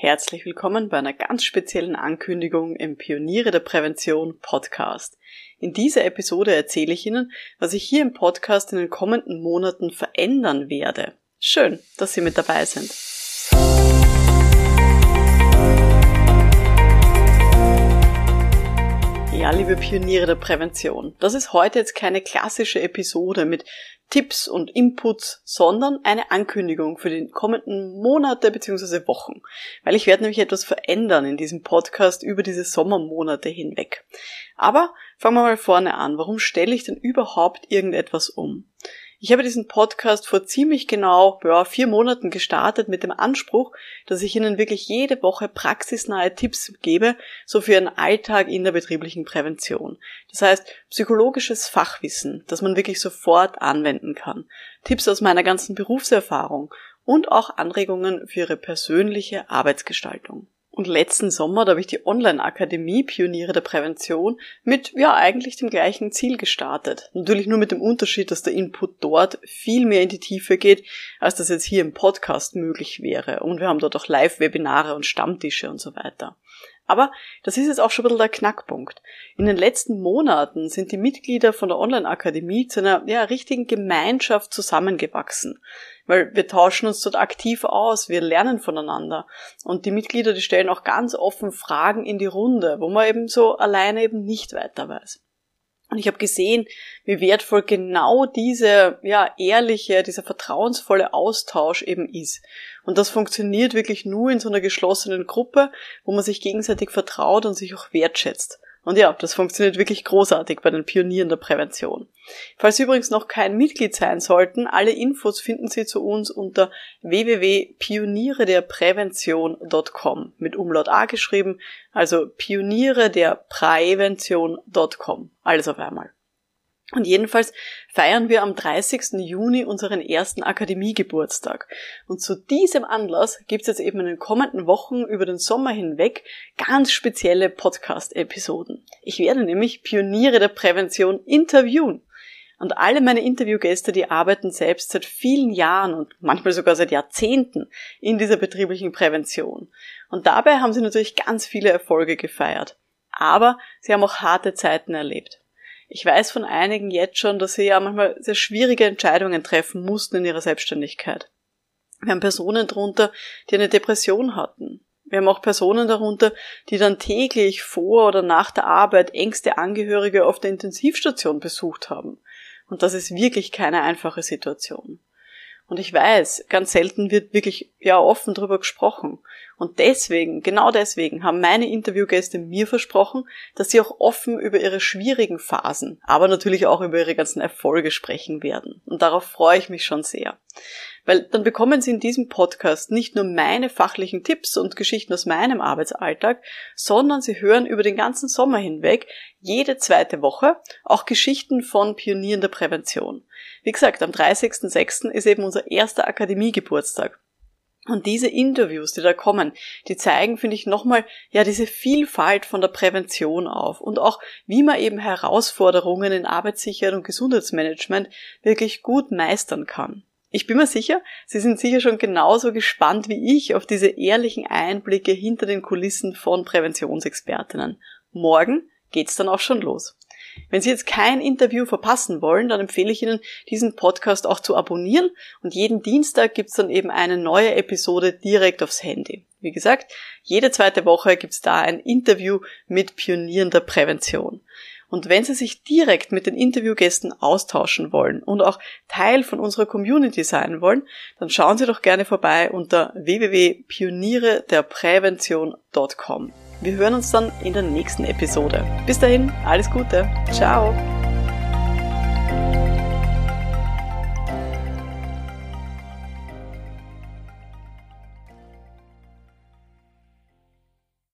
Herzlich willkommen bei einer ganz speziellen Ankündigung im Pioniere der Prävention Podcast. In dieser Episode erzähle ich Ihnen, was ich hier im Podcast in den kommenden Monaten verändern werde. Schön, dass Sie mit dabei sind. Liebe Pioniere der Prävention, das ist heute jetzt keine klassische Episode mit Tipps und Inputs, sondern eine Ankündigung für die kommenden Monate bzw. Wochen. Weil ich werde nämlich etwas verändern in diesem Podcast über diese Sommermonate hinweg. Aber fangen wir mal vorne an. Warum stelle ich denn überhaupt irgendetwas um? Ich habe diesen Podcast vor ziemlich genau ja, vier Monaten gestartet mit dem Anspruch, dass ich Ihnen wirklich jede Woche praxisnahe Tipps gebe, so für Ihren Alltag in der betrieblichen Prävention. Das heißt, psychologisches Fachwissen, das man wirklich sofort anwenden kann. Tipps aus meiner ganzen Berufserfahrung und auch Anregungen für Ihre persönliche Arbeitsgestaltung. Und letzten Sommer, da habe ich die Online-Akademie Pioniere der Prävention mit, ja, eigentlich dem gleichen Ziel gestartet. Natürlich nur mit dem Unterschied, dass der Input dort viel mehr in die Tiefe geht, als das jetzt hier im Podcast möglich wäre. Und wir haben dort auch Live-Webinare und Stammtische und so weiter. Aber das ist jetzt auch schon ein bisschen der Knackpunkt. In den letzten Monaten sind die Mitglieder von der Online-Akademie zu einer ja, richtigen Gemeinschaft zusammengewachsen. Weil wir tauschen uns dort aktiv aus, wir lernen voneinander. Und die Mitglieder, die stellen auch ganz offen Fragen in die Runde, wo man eben so alleine eben nicht weiter weiß. Und ich habe gesehen, wie wertvoll genau diese, ja, ehrliche, dieser vertrauensvolle Austausch eben ist. Und das funktioniert wirklich nur in so einer geschlossenen Gruppe, wo man sich gegenseitig vertraut und sich auch wertschätzt. Und ja, das funktioniert wirklich großartig bei den Pionieren der Prävention. Falls Sie übrigens noch kein Mitglied sein sollten, alle Infos finden Sie zu uns unter www.pionierederprävention.com mit Umlaut A geschrieben, also Pioniere der Prävention.com. Alles auf einmal. Und jedenfalls feiern wir am 30. Juni unseren ersten Akademiegeburtstag. Und zu diesem Anlass gibt es jetzt eben in den kommenden Wochen über den Sommer hinweg ganz spezielle Podcast-Episoden. Ich werde nämlich Pioniere der Prävention interviewen. Und alle meine Interviewgäste, die arbeiten selbst seit vielen Jahren und manchmal sogar seit Jahrzehnten in dieser betrieblichen Prävention. Und dabei haben sie natürlich ganz viele Erfolge gefeiert. Aber sie haben auch harte Zeiten erlebt. Ich weiß von einigen jetzt schon, dass sie ja manchmal sehr schwierige Entscheidungen treffen mussten in ihrer Selbstständigkeit. Wir haben Personen darunter, die eine Depression hatten. Wir haben auch Personen darunter, die dann täglich vor oder nach der Arbeit engste Angehörige auf der Intensivstation besucht haben. Und das ist wirklich keine einfache Situation. Und ich weiß, ganz selten wird wirklich ja offen darüber gesprochen. Und deswegen, genau deswegen, haben meine Interviewgäste mir versprochen, dass sie auch offen über ihre schwierigen Phasen, aber natürlich auch über ihre ganzen Erfolge sprechen werden. Und darauf freue ich mich schon sehr. Weil dann bekommen Sie in diesem Podcast nicht nur meine fachlichen Tipps und Geschichten aus meinem Arbeitsalltag, sondern Sie hören über den ganzen Sommer hinweg jede zweite Woche auch Geschichten von Pionieren der Prävention. Wie gesagt, am 30.06. ist eben unser erster Akademiegeburtstag. Und diese Interviews, die da kommen, die zeigen, finde ich, nochmal, ja, diese Vielfalt von der Prävention auf und auch, wie man eben Herausforderungen in Arbeitssicherheit und Gesundheitsmanagement wirklich gut meistern kann. Ich bin mir sicher, Sie sind sicher schon genauso gespannt wie ich auf diese ehrlichen Einblicke hinter den Kulissen von Präventionsexpertinnen. Morgen geht's dann auch schon los. Wenn Sie jetzt kein Interview verpassen wollen, dann empfehle ich Ihnen, diesen Podcast auch zu abonnieren und jeden Dienstag gibt's dann eben eine neue Episode direkt aufs Handy. Wie gesagt, jede zweite Woche gibt's da ein Interview mit Pionieren der Prävention. Und wenn Sie sich direkt mit den Interviewgästen austauschen wollen und auch Teil von unserer Community sein wollen, dann schauen Sie doch gerne vorbei unter www.pionierederprävention.com. Wir hören uns dann in der nächsten Episode. Bis dahin, alles Gute. Ciao.